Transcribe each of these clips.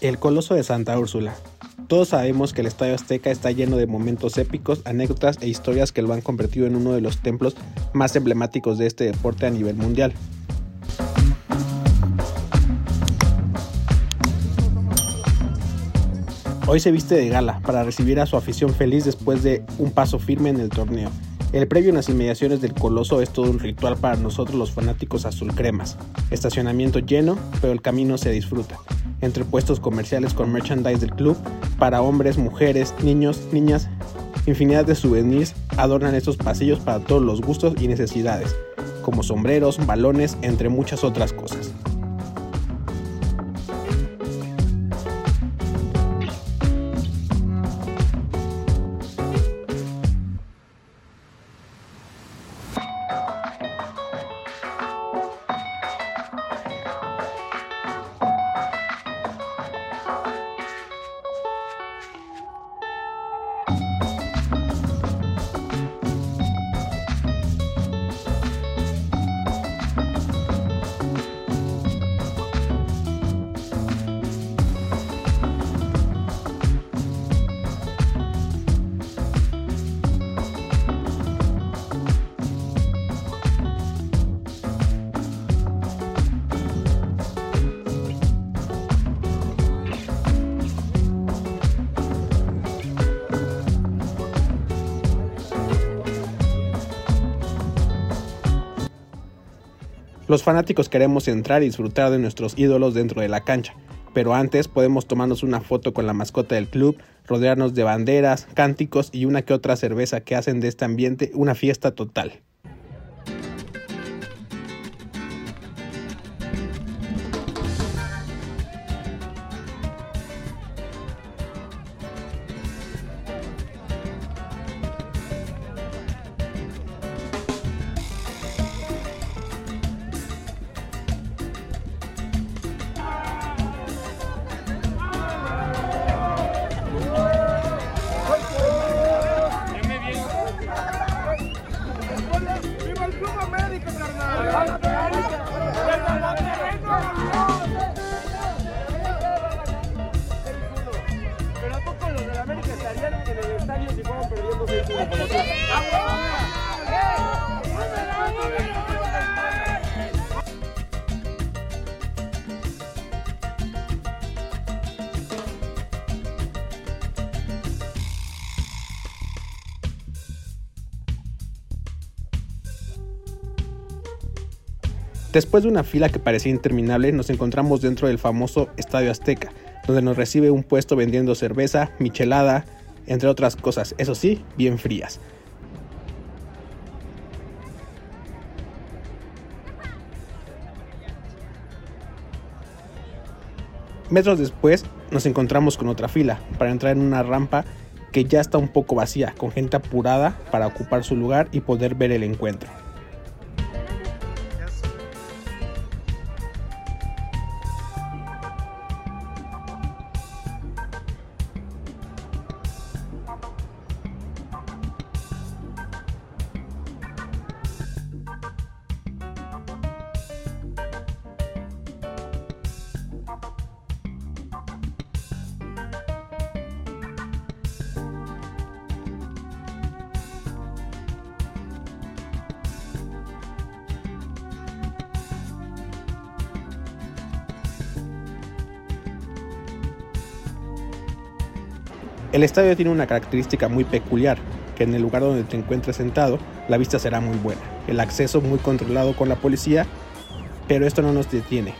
El Coloso de Santa Úrsula. Todos sabemos que el Estadio Azteca está lleno de momentos épicos, anécdotas e historias que lo han convertido en uno de los templos más emblemáticos de este deporte a nivel mundial. Hoy se viste de gala para recibir a su afición feliz después de un paso firme en el torneo. El previo en las inmediaciones del Coloso es todo un ritual para nosotros los fanáticos azul cremas. Estacionamiento lleno, pero el camino se disfruta. Entre puestos comerciales con merchandise del club, para hombres, mujeres, niños, niñas, infinidad de souvenirs adornan estos pasillos para todos los gustos y necesidades, como sombreros, balones, entre muchas otras cosas. Los fanáticos queremos entrar y disfrutar de nuestros ídolos dentro de la cancha, pero antes podemos tomarnos una foto con la mascota del club, rodearnos de banderas, cánticos y una que otra cerveza que hacen de este ambiente una fiesta total. Después de una fila que parecía interminable, nos encontramos dentro del famoso Estadio Azteca, donde nos recibe un puesto vendiendo cerveza, michelada, entre otras cosas, eso sí, bien frías. Metros después nos encontramos con otra fila para entrar en una rampa que ya está un poco vacía, con gente apurada para ocupar su lugar y poder ver el encuentro. El estadio tiene una característica muy peculiar, que en el lugar donde te encuentres sentado, la vista será muy buena, el acceso muy controlado con la policía, pero esto no nos detiene.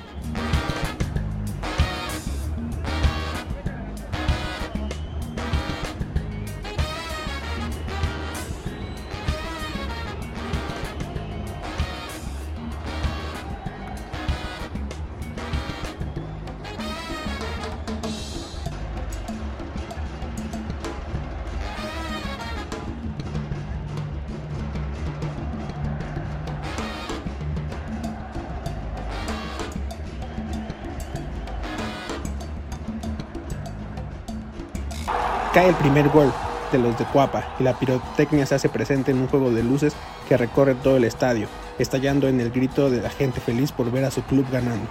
Cae el primer gol de los de Cuapa y la pirotecnia se hace presente en un juego de luces que recorre todo el estadio, estallando en el grito de la gente feliz por ver a su club ganando.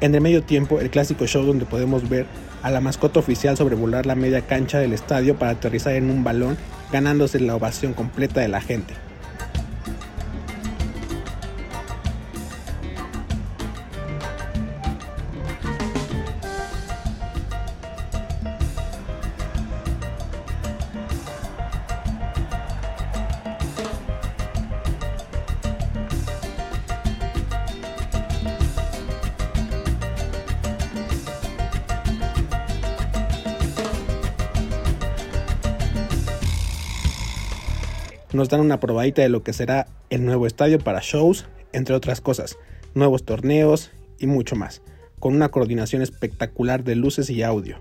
En el medio tiempo, el clásico show donde podemos ver a la mascota oficial sobrevolar la media cancha del estadio para aterrizar en un balón, ganándose la ovación completa de la gente. Nos dan una probadita de lo que será el nuevo estadio para shows, entre otras cosas, nuevos torneos y mucho más, con una coordinación espectacular de luces y audio.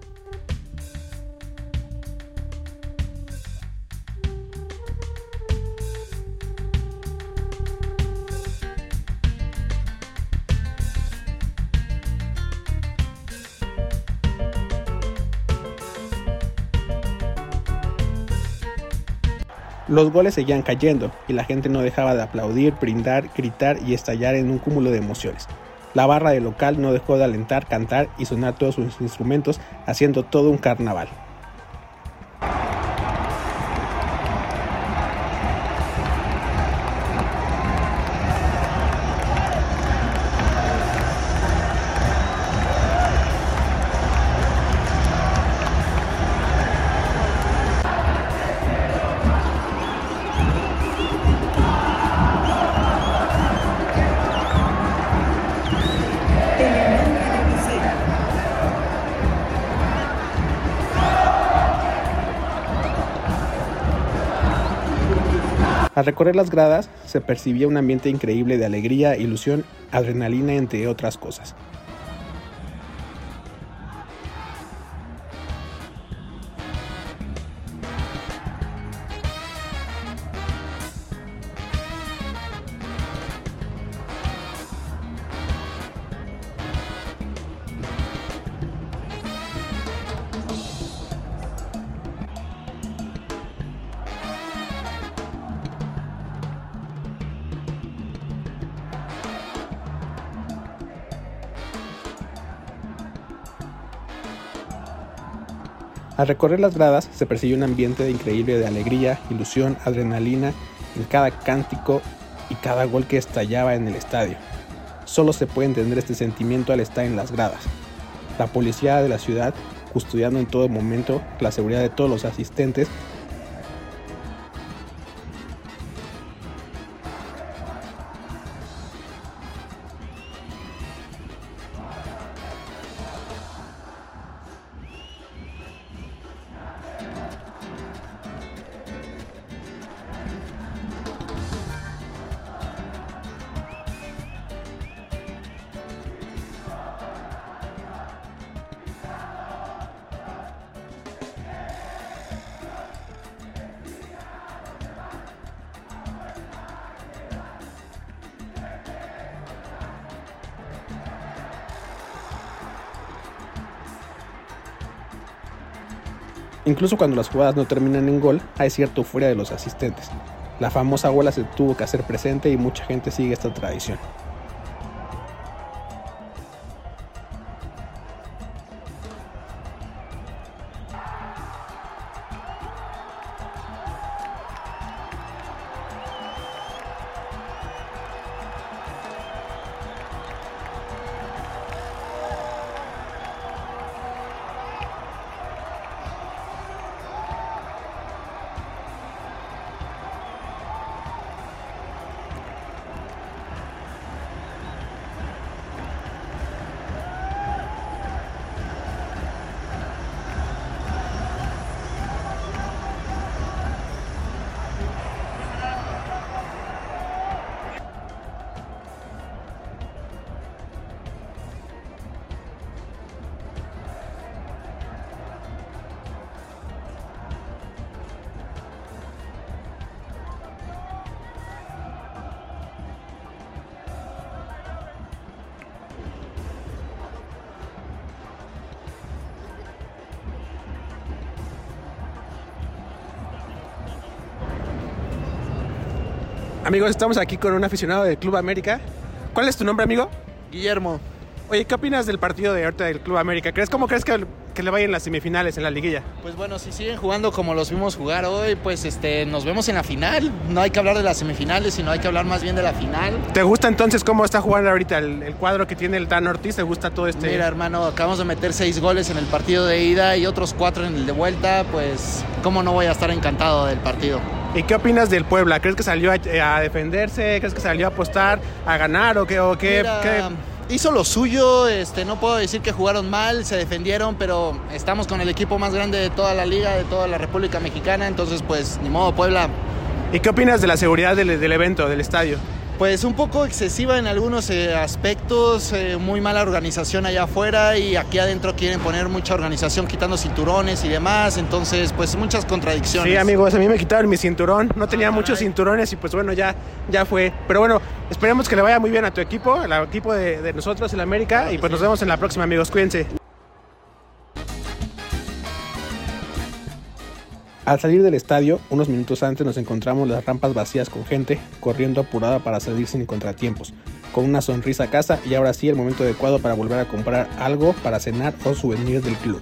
Los goles seguían cayendo y la gente no dejaba de aplaudir, brindar, gritar y estallar en un cúmulo de emociones. La barra del local no dejó de alentar, cantar y sonar todos sus instrumentos, haciendo todo un carnaval. Al recorrer las gradas se percibía un ambiente increíble de alegría, ilusión, adrenalina, entre otras cosas. Al recorrer las gradas se percibe un ambiente increíble de alegría, ilusión, adrenalina en cada cántico y cada gol que estallaba en el estadio. Solo se puede entender este sentimiento al estar en las gradas. La policía de la ciudad, custodiando en todo momento la seguridad de todos los asistentes, Incluso cuando las jugadas no terminan en gol, hay cierta euforia de los asistentes. La famosa bola se tuvo que hacer presente y mucha gente sigue esta tradición. Amigos, estamos aquí con un aficionado del Club América. ¿Cuál es tu nombre, amigo? Guillermo. Oye, ¿qué opinas del partido de ahorita del Club América? ¿Crees cómo crees que, que le vayan las semifinales en la liguilla? Pues bueno, si siguen jugando como los vimos jugar hoy, pues este, nos vemos en la final. No hay que hablar de las semifinales, sino hay que hablar más bien de la final. ¿Te gusta entonces cómo está jugando ahorita el, el cuadro que tiene el Dan Ortiz? ¿Te gusta todo este? Mira, hermano, acabamos de meter seis goles en el partido de ida y otros cuatro en el de vuelta. Pues, ¿cómo no voy a estar encantado del partido? ¿Y qué opinas del Puebla? ¿Crees que salió a, a defenderse? ¿Crees que salió a apostar, a ganar o qué? O qué, Mira, qué? Hizo lo suyo, este, no puedo decir que jugaron mal, se defendieron, pero estamos con el equipo más grande de toda la liga, de toda la República Mexicana, entonces pues ni modo, Puebla, ¿Y qué opinas de la seguridad del, del evento, del estadio? Pues un poco excesiva en algunos eh, aspectos, eh, muy mala organización allá afuera y aquí adentro quieren poner mucha organización quitando cinturones y demás, entonces pues muchas contradicciones. Sí, amigos, a mí me quitaron mi cinturón. No tenía muchos cinturones y pues bueno, ya, ya fue. Pero bueno, esperemos que le vaya muy bien a tu equipo, al equipo de, de nosotros, el América. Y pues nos vemos en la próxima, amigos. Cuídense. Al salir del estadio, unos minutos antes nos encontramos las rampas vacías con gente corriendo apurada para salir sin contratiempos, con una sonrisa a casa y ahora sí el momento adecuado para volver a comprar algo para cenar o souvenir del club.